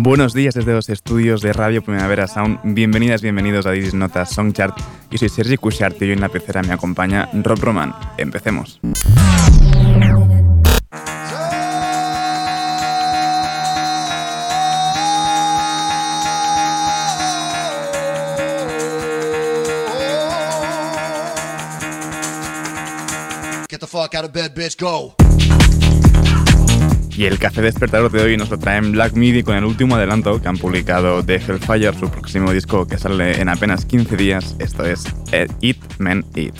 Buenos días desde los estudios de Radio Primavera Sound. Bienvenidas, bienvenidos a Disney Notas Songchart. Yo soy Sergi Cushart y hoy en la pecera me acompaña Rob Roman. Empecemos. Get the fuck out of bed, bitch, go. Y el café despertador de hoy nos lo traen Black Midi con el último adelanto que han publicado de Hellfire, su próximo disco que sale en apenas 15 días. Esto es Eat Men Eat.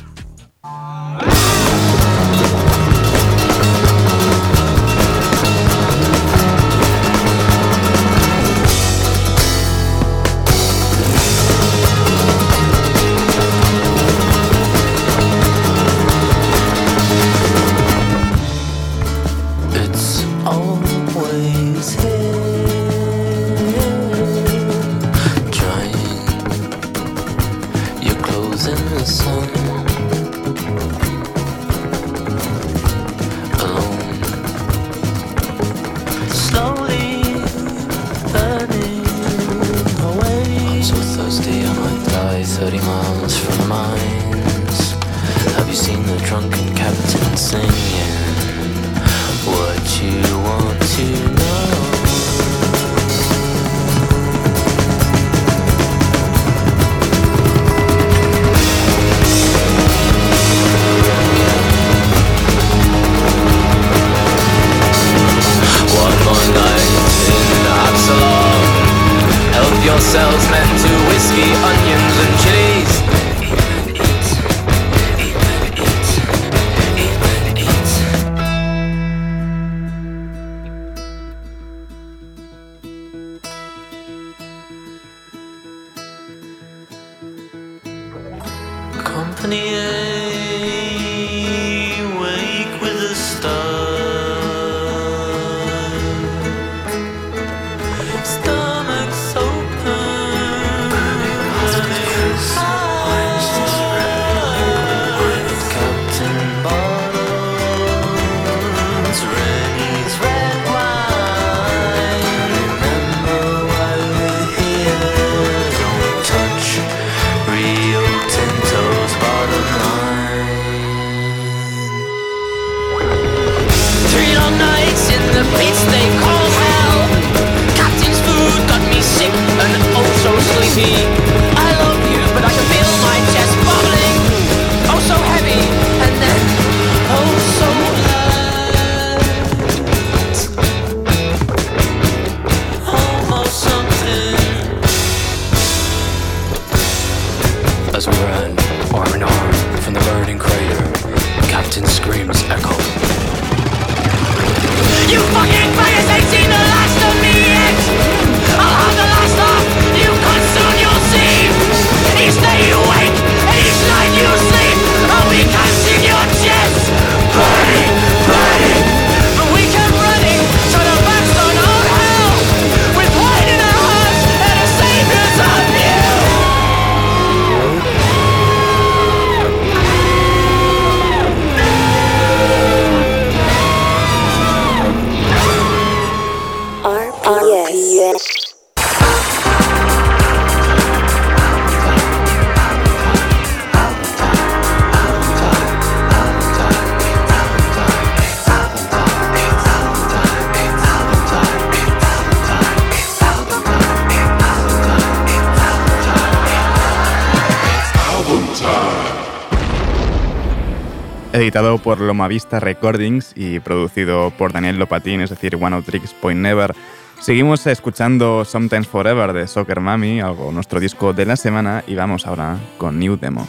Editado por Loma Vista Recordings y producido por Daniel Lopatin, es decir, One of Tricks Point Never. Seguimos escuchando Sometimes Forever de Soccer Mami, algo nuestro disco de la semana, y vamos ahora con New Demo.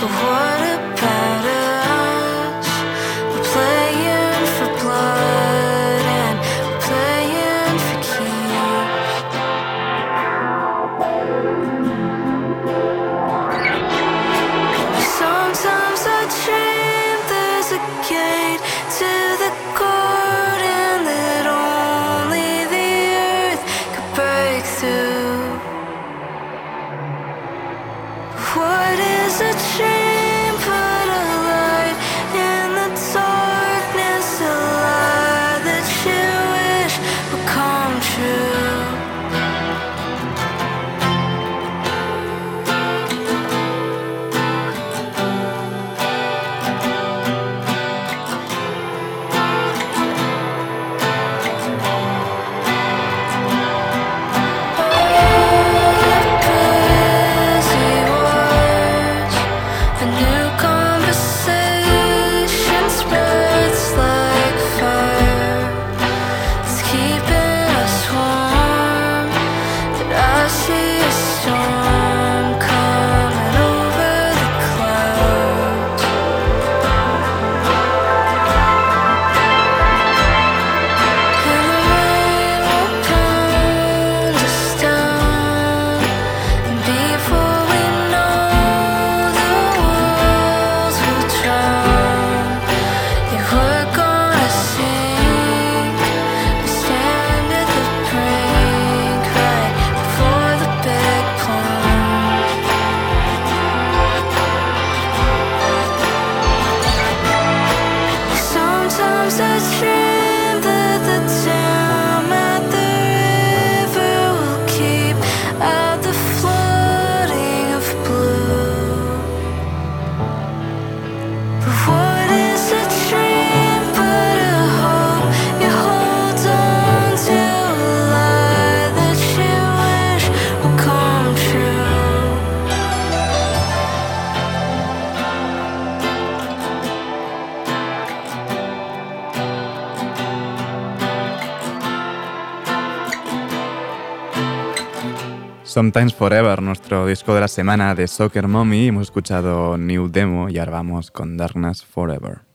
the world Sometimes Forever, nuestro disco de la semana de Soccer Mommy. Hemos escuchado New Demo y ahora vamos con Darkness Forever.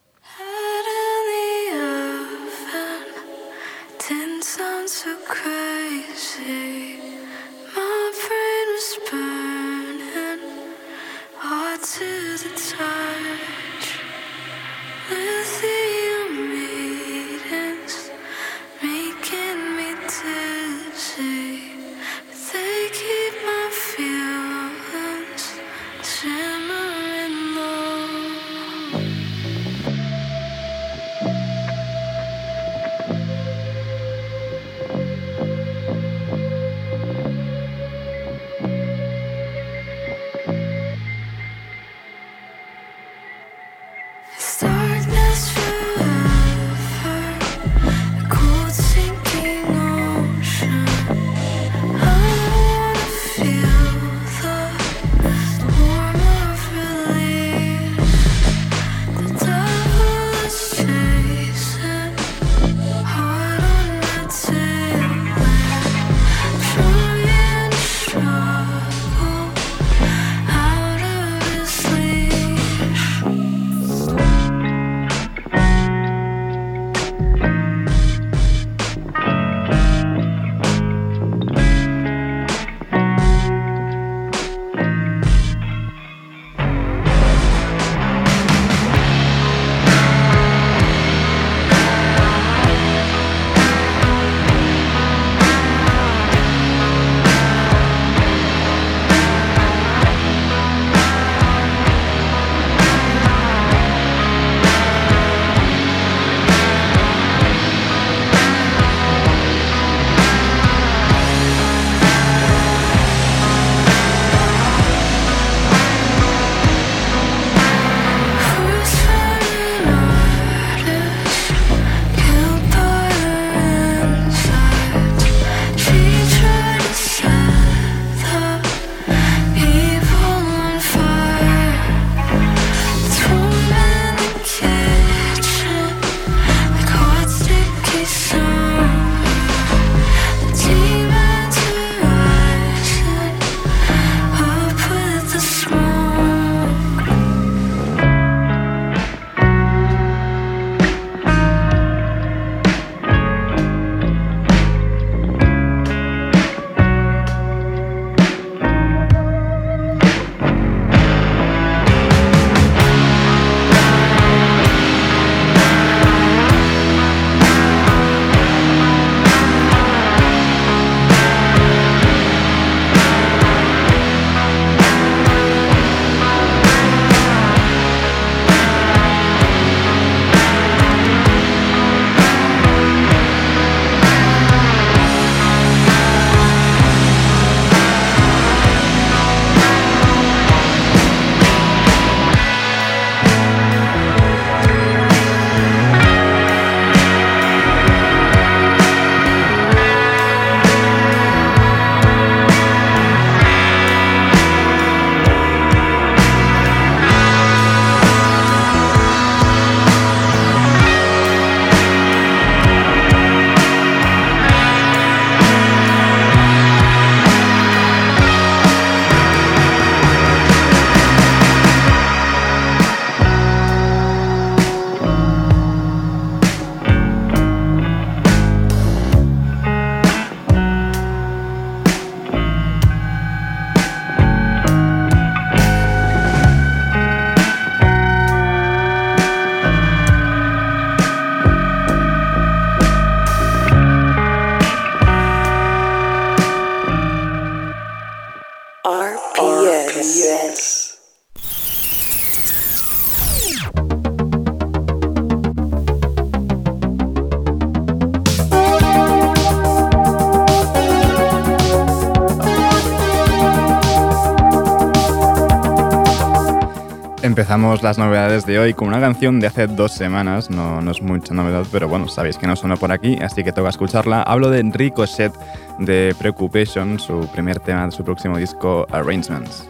Empezamos las novedades de hoy con una canción de hace dos semanas, no, no es mucha novedad, pero bueno, sabéis que no suena por aquí, así que toca escucharla. Hablo de Ricochet de Preoccupation, su primer tema de su próximo disco Arrangements.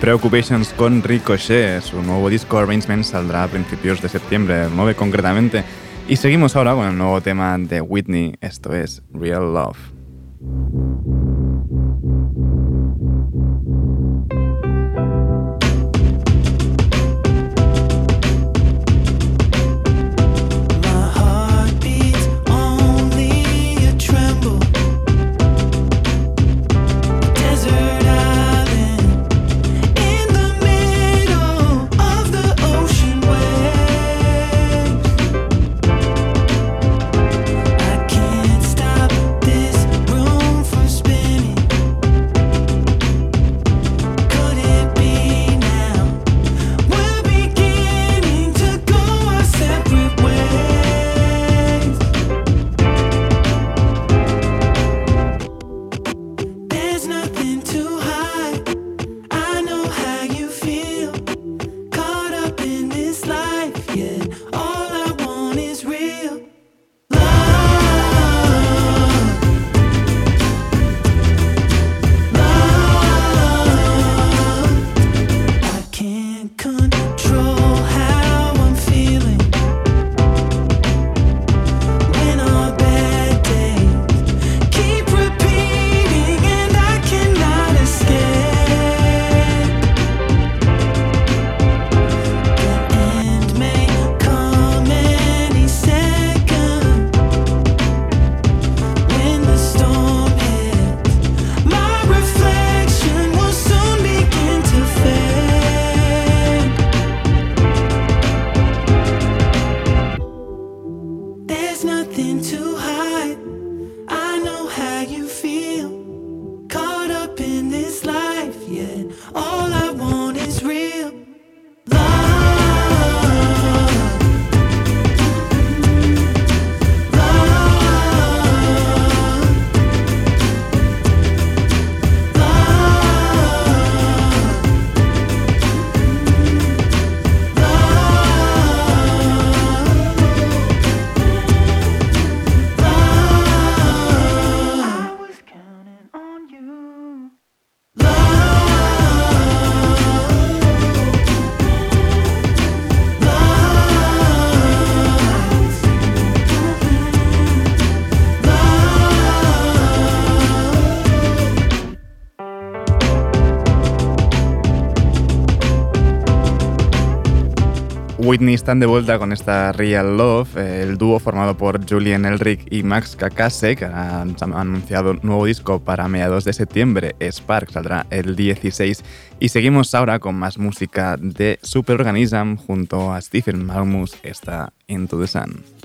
Preoccupations con Ricochet. Su nuevo disco Arrangement saldrá a principios de septiembre, el 9 concretamente. Y seguimos ahora con el nuevo tema de Whitney, esto es Real Love. Whitney están de vuelta con esta Real Love, eh, el dúo formado por Julian Elric y Max Kakase, que han anunciado un nuevo disco para mediados de septiembre. Spark saldrá el 16. Y seguimos ahora con más música de Superorganism junto a Stephen Malmus, esta Into the Sun.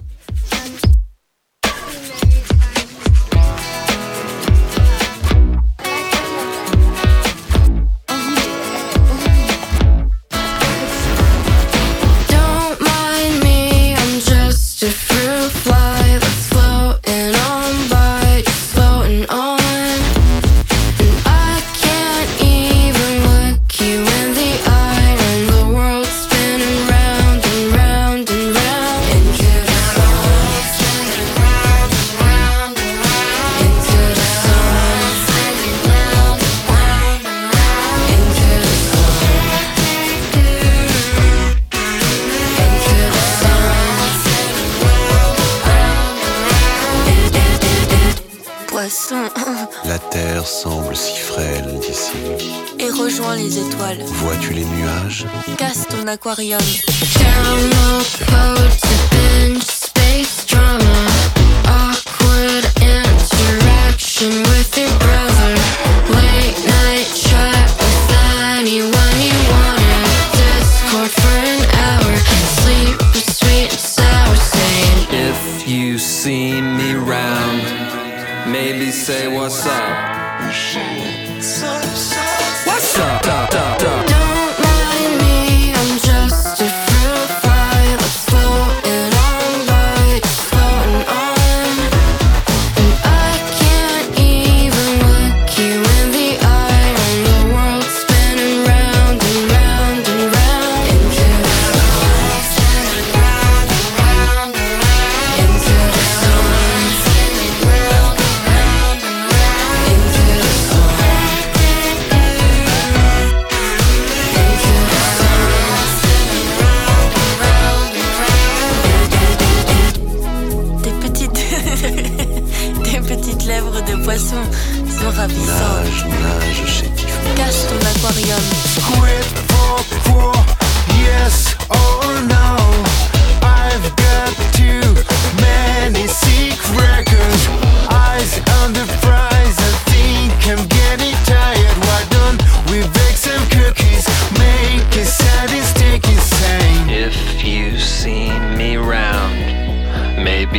les étoiles. Vois-tu les nuages? Casse ton aquarium. Download, space.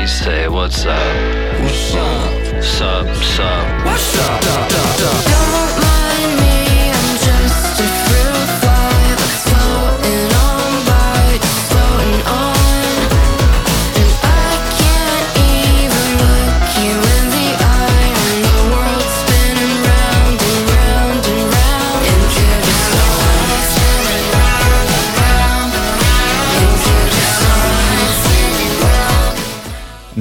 say what's up. What's up? Sup, sup. What's up? What's up?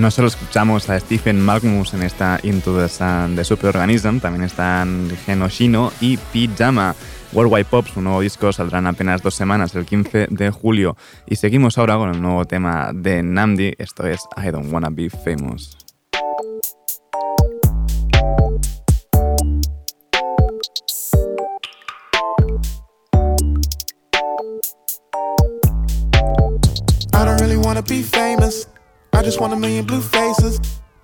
No solo escuchamos a Stephen Magnus en esta Into the Sun de Superorganism, también están Geno Shino y Pijama. Worldwide Pop, su nuevo disco, saldrán apenas dos semanas, el 15 de julio. Y seguimos ahora con el nuevo tema de Namdi, esto es I Don't Wanna Be wanna be famous. I just want a million blue faces.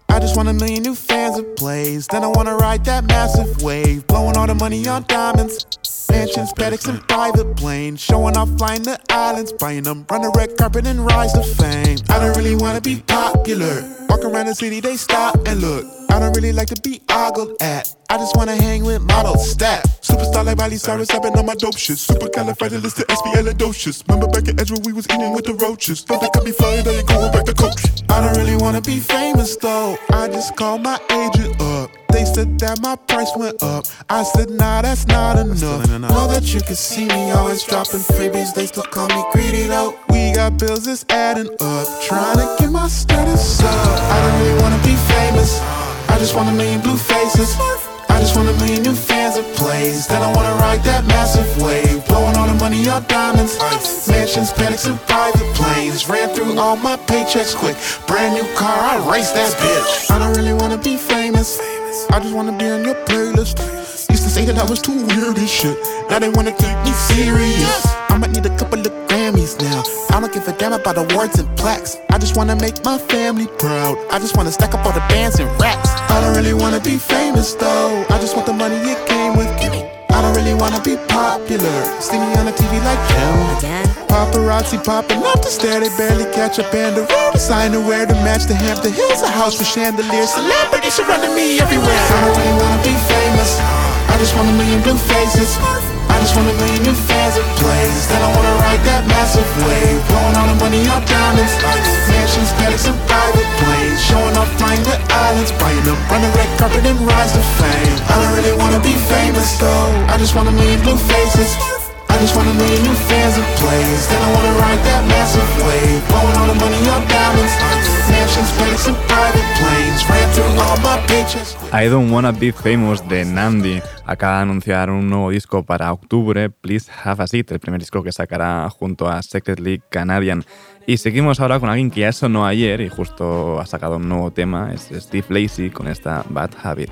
I just want a million new fans of plays. Then I wanna ride that massive wave, blowing all the money on diamonds. Mansions, paddocks, and private planes. Showing off flying the islands, buying them, run the red carpet and rise to fame. I don't really wanna be popular. Walk around the city, they stop and look. I don't really like to be ogled at. I just wanna hang with models, stat. Superstar like Miley Cyrus, I've been on my dope shit. Super califragilisticexpialidocious. Remember back at Edgewood, we was eating with the roaches. Thought they cut me flying, now you going back to coach. I don't really wanna be famous though. I just called my agent up. They said that my price went up. I said, nah, that's not enough. Know that you can see me always dropping freebies. They still call me greedy though. We got bills that's adding up. Trying to get my status up. I don't really wanna be famous. I just want a million blue faces. Just want a million new fans of plays. Then I wanna ride that massive wave. Blowing all the money on diamonds. Mansions, paddocks, and private planes. Ran through all my paychecks quick. Brand new car, I race that bitch. I don't really wanna be famous. I just wanna be on your playlist. Used to say that I was too weird and shit. Now they wanna take me serious. I might need a couple of Grammys now. I don't give a damn about awards and plaques. I just wanna make my family proud. I just wanna stack up all the bands and raps. I don't really wanna be famous though. I just want the money it came with. Gimme. I don't really wanna be popular. See me on the TV like hell. Again? Paparazzi popping up the stair, they barely catch a band around. Sign to wear to match the Hampton Hills, a house with chandeliers. Celebrities surrounding me everywhere. I don't really wanna be famous. I just want a million blue faces. I just want a million new fans of plays. Then I wanna ride that massive wave. Blowing all the money on diamonds. Like mansions, paddocks, and private planes. Showing off flying the islands. Buying up, run the red carpet and rise to fame. I don't really wanna be famous though. I just wanna million blue faces. I just want a million new fans of plays. Then I wanna ride that massive wave. Blowing all the money on diamonds. Mansions, paddocks, and private planes. Ran through all my pictures. I Don't Wanna Be Famous de Nandi acaba de anunciar un nuevo disco para octubre, Please Have a Seat, el primer disco que sacará junto a Secretly Canadian. Y seguimos ahora con alguien que ya sonó ayer y justo ha sacado un nuevo tema, es Steve Lacey con esta Bad Habit.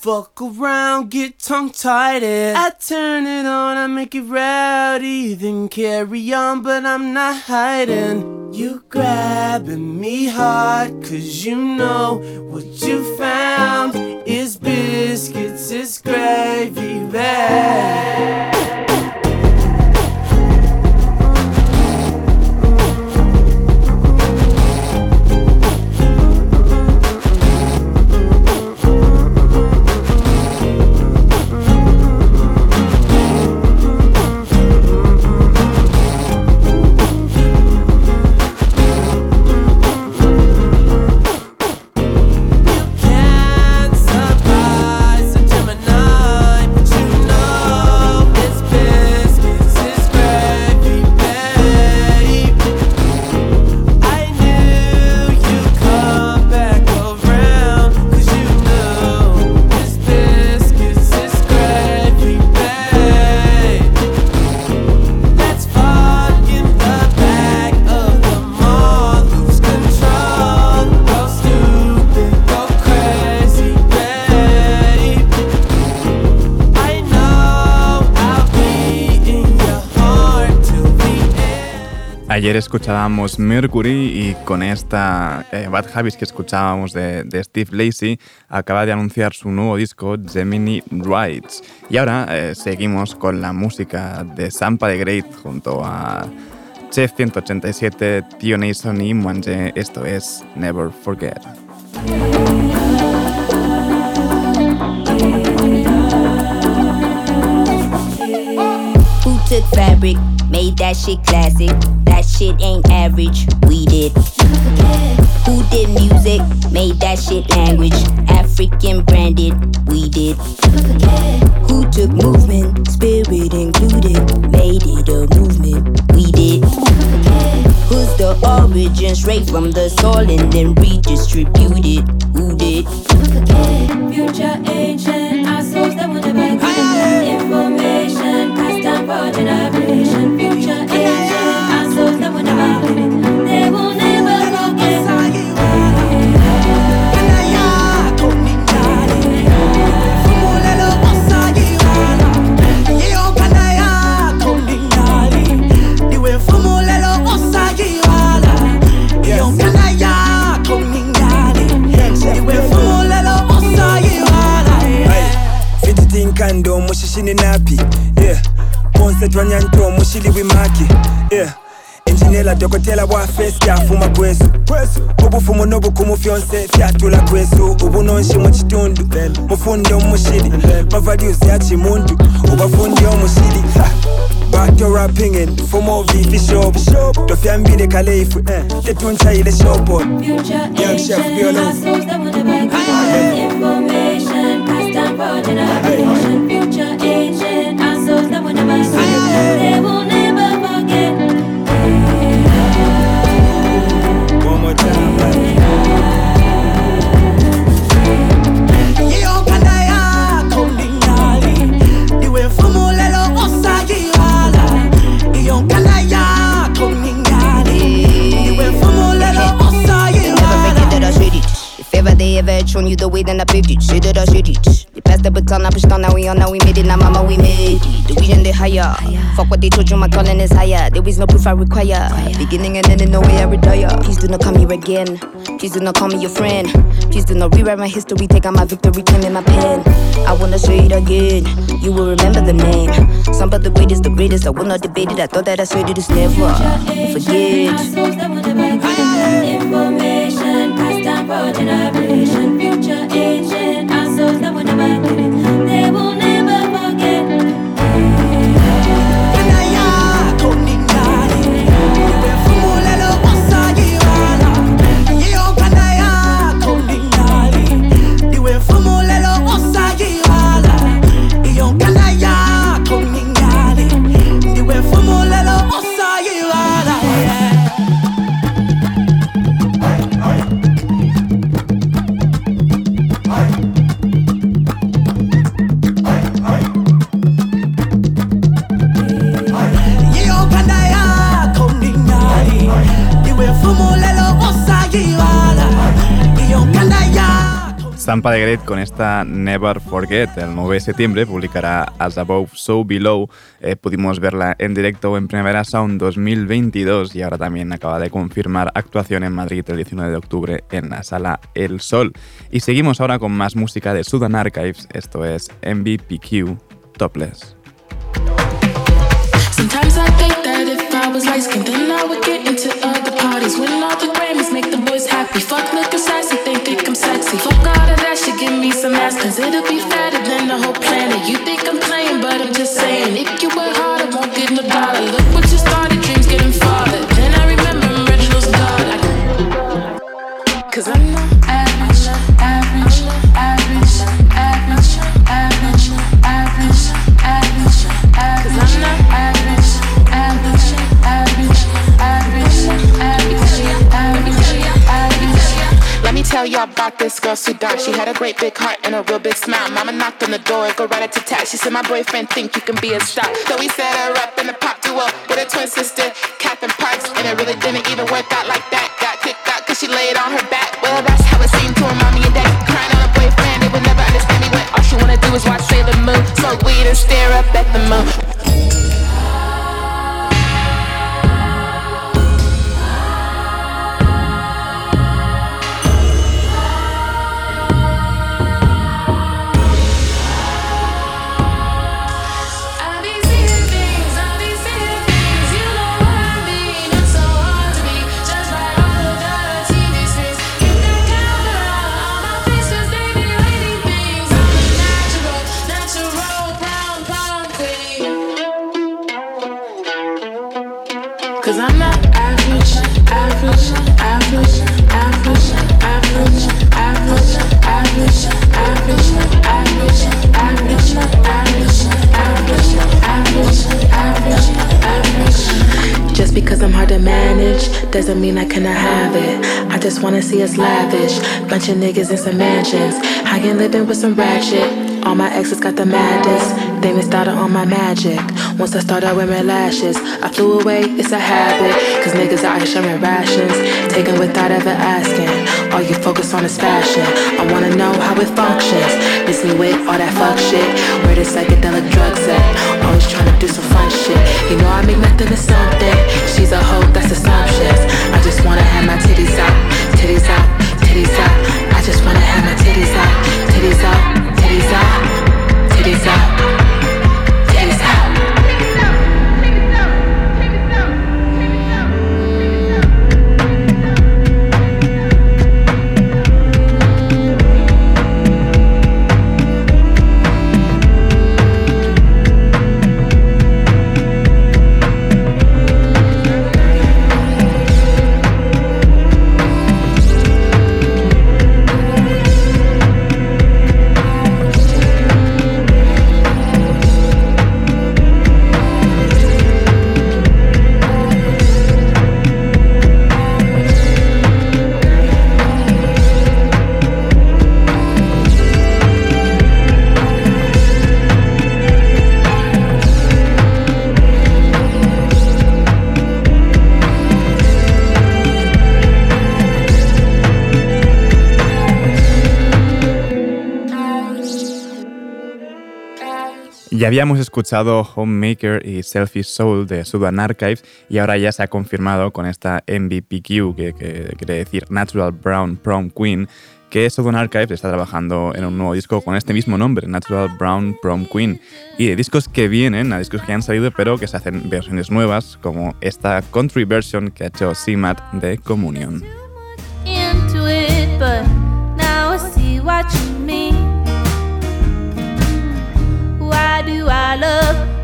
Fuck around, get tongue-tied. I turn it on, I make it rowdy, then carry on, but I'm not hiding. You grabbing me hard, cause you know what you found is biscuits, is gravy bag. Ayer escuchábamos Mercury y con esta eh, Bad Habits que escuchábamos de, de Steve Lacey acaba de anunciar su nuevo disco Gemini Rides. Y ahora eh, seguimos con la música de Sampa de Great junto a Chef 187, Tio Nason y Mwanje. Esto es Never Forget. Fabric, made that shit classic? That shit ain't average, we did. Who did music, made that shit language? African branded, we did. Who took movement, spirit included, made it a movement, we did. Who's the origin, straight from the soil and then redistributed? Who did? Future ancient, chini napi yeah. konsetwa mushili yeah. dokotela kwesu. Kwesu. Mufundi shop. Young chef Information, my shown you the way, then I paved it. Shit that I shit it. They passed the baton, I pushed on, now we on, now we made it. Now mama, we made it. The vision they higher. Fuck what they told you, my calling is higher. There is no proof I require. Beginning and ending, no way I retire. Please do not come here again. Please do not call me your friend. Please do not rewrite my history, take out my victory, claim in my pen. I wanna say it again. You will remember the name. Some of the greatest, the greatest. I will not debate it. I thought that I said it is never forget. that information passed down for generation your agent. I saw that whenever never did it. Zampa de Great con esta Never Forget. El 9 de septiembre publicará As Above, So Below. Eh, pudimos verla en directo en Primavera Sound 2022 y ahora también acaba de confirmar actuación en Madrid el 19 de octubre en la sala El Sol. Y seguimos ahora con más música de Sudan Archives. Esto es MVPQ Topless. Me some ass, cause it'll be fatter than the whole planet. You think I'm playing, but I'm just saying. If you work hard, girl. She had a great big heart and a real big smile. Mama knocked on the door, go right at to tat. She said, My boyfriend think you can be a star. So we set her up in a pop duo with her twin sister, Catherine Parks. And it really didn't even work out like that. Got kicked out cause she laid on her back. Well, that's how it seemed to her mommy and daddy. Crying on a boyfriend, they would never understand me when all she wanna do is watch Sailor Moon. Smoke weed and stare up at the moon. Just because I'm hard to manage doesn't mean I cannot have it. I just wanna see us lavish. Bunch of niggas in some mansions. High and living with some ratchet. All my exes got the maddest. They missed out on my magic. Once I started wearing lashes, I flew away, it's a habit. Cause niggas out here sharing rations. Taking without ever asking. All you focus on is fashion. I wanna know how it functions. Miss me with all that fuck shit. Where the psychedelic drugs at? Always trying to do some fun shit. You know I make nothing to something. She's a hoe, that's assumptions. I just wanna have my titties out, titties out, titties out. I just wanna have my titties out, titties out Teresa, Teresa. Habíamos escuchado Homemaker y Selfish Soul de Sudan Archives y ahora ya se ha confirmado con esta MVPQ, que, que quiere decir Natural Brown Prom Queen, que Sudan Archives está trabajando en un nuevo disco con este mismo nombre, Natural Brown Prom Queen, y de discos que vienen a discos que han salido pero que se hacen versiones nuevas, como esta country version que ha hecho CMAT de Communion. Love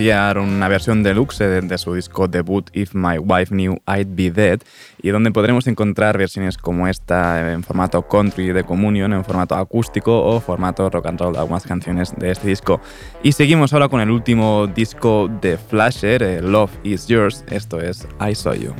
una versión deluxe de, de su disco debut If My Wife Knew I'd Be Dead y donde podremos encontrar versiones como esta en formato country de Communion, en formato acústico o formato rock and roll, algunas canciones de este disco. Y seguimos ahora con el último disco de Flasher, eh, Love Is Yours, esto es I Saw You.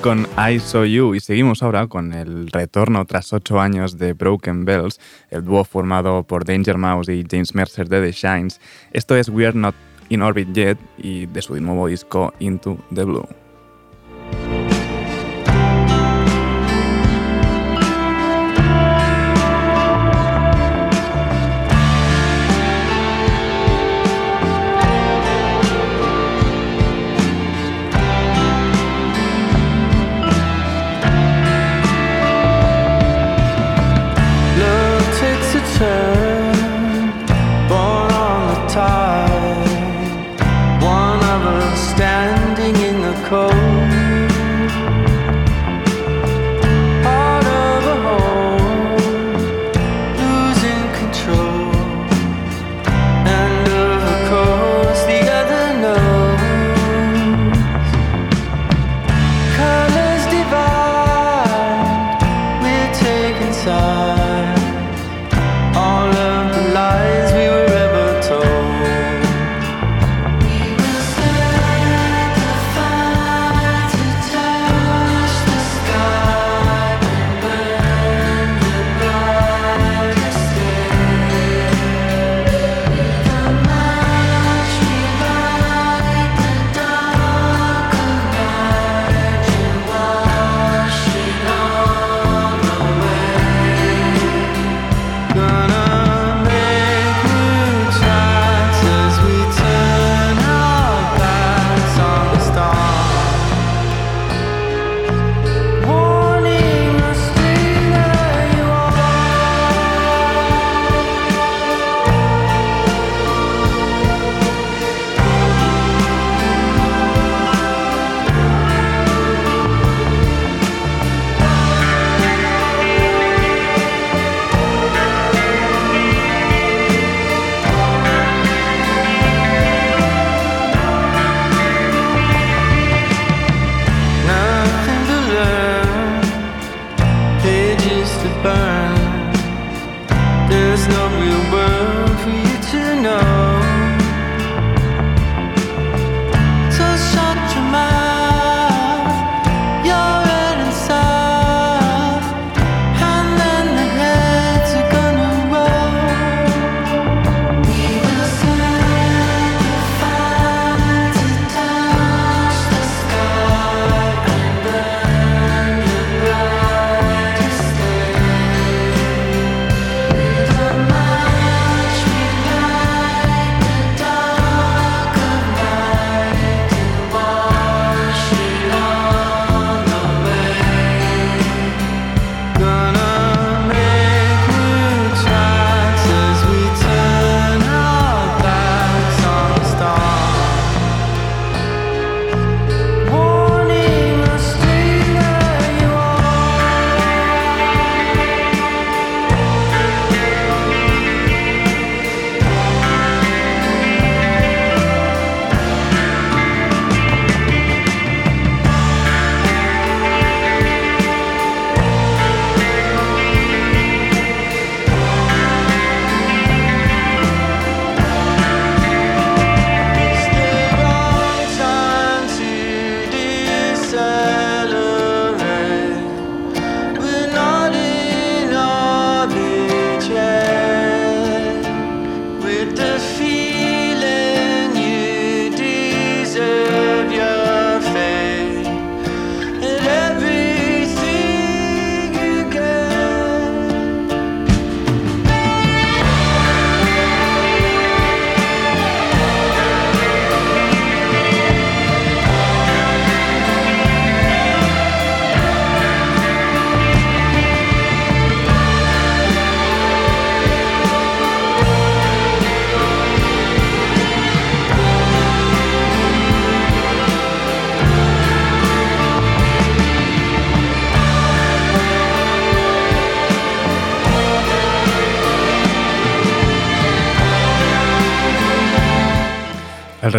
Con I Saw You y seguimos ahora con el retorno tras ocho años de Broken Bells, el dúo formado por Danger Mouse y James Mercer de The Shines. Esto es We're Not in Orbit Yet y de su nuevo disco Into the Blue.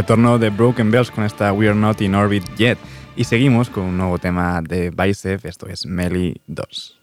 Retorno de Broken Bells con esta We're Not in Orbit Yet. Y seguimos con un nuevo tema de Bicep, esto es Melly 2.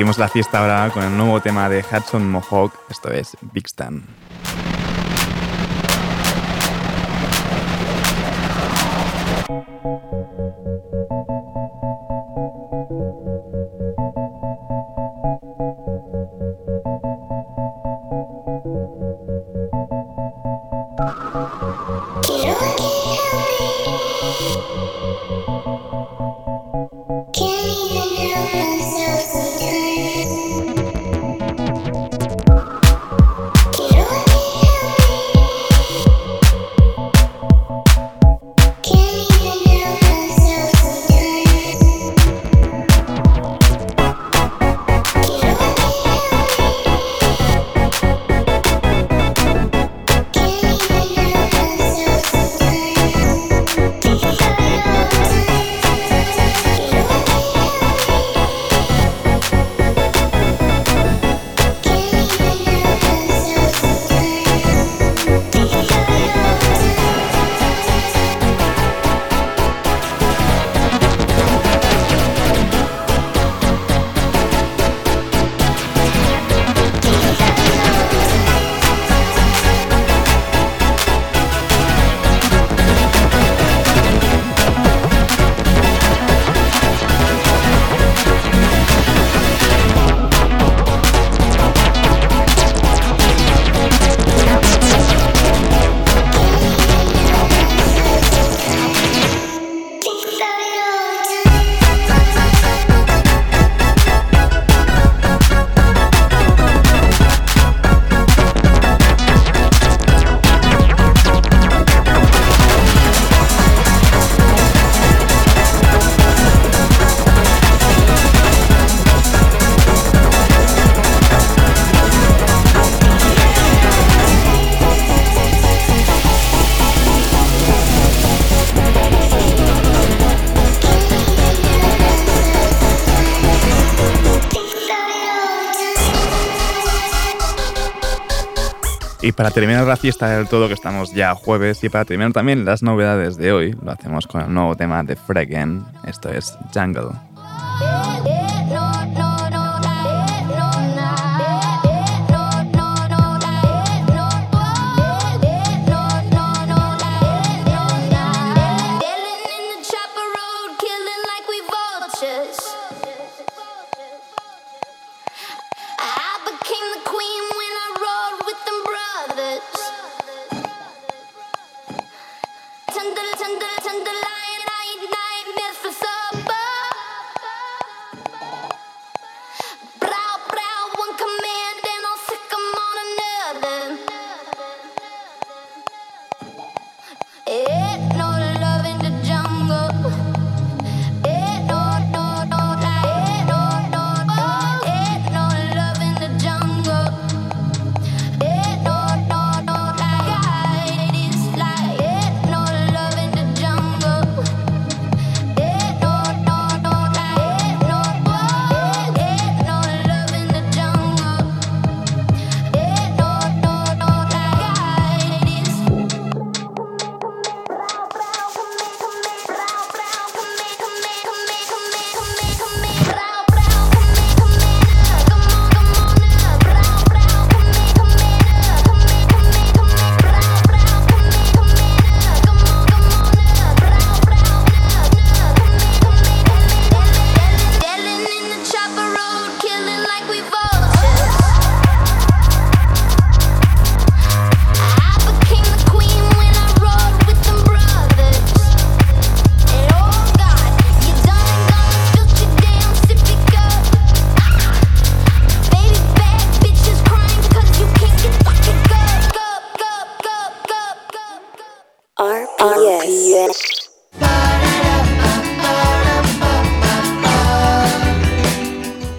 Seguimos la fiesta ahora con el nuevo tema de Hudson Mohawk, esto es Big Stan. Y para terminar la fiesta del todo, que estamos ya jueves, y para terminar también las novedades de hoy, lo hacemos con el nuevo tema de Fregen. Esto es Jungle.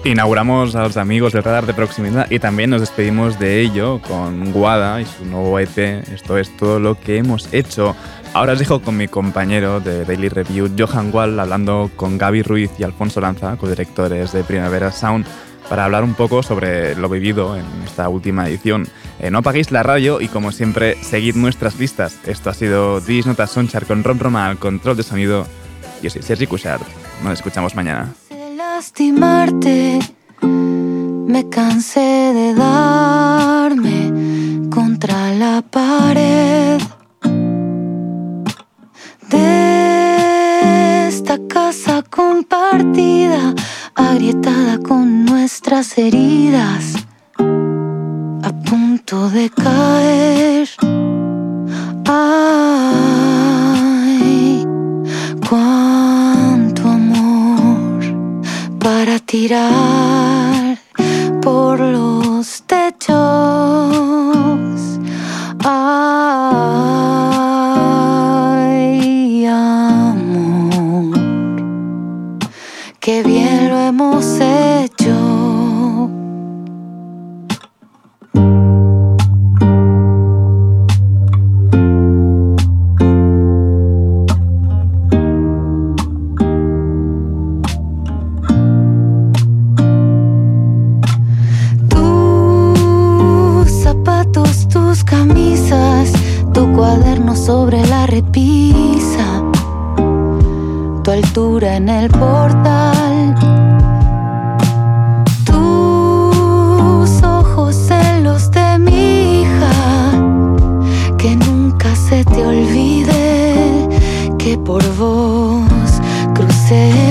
Inauguramos a los amigos del radar de proximidad y también nos despedimos de ello con Guada y su nuevo EP. Esto es todo lo que hemos hecho. Ahora os dejo con mi compañero de Daily Review, Johan Wall, hablando con Gaby Ruiz y Alfonso Lanza, codirectores de Primavera Sound, para hablar un poco sobre lo vivido en esta última edición. Eh, no apaguéis la radio y como siempre, seguid nuestras listas. Esto ha sido Dis Notas Sonchar con Rom Roma al control de sonido. Yo soy Sergi Cushard. Nos escuchamos mañana. Agrietada con nuestras heridas, a punto de caer. Ay, cuánto amor para tirar por los techos. Hemos hecho. Tus zapatos, tus camisas, tu cuaderno sobre la repisa, tu altura en el portal. Por vos crucé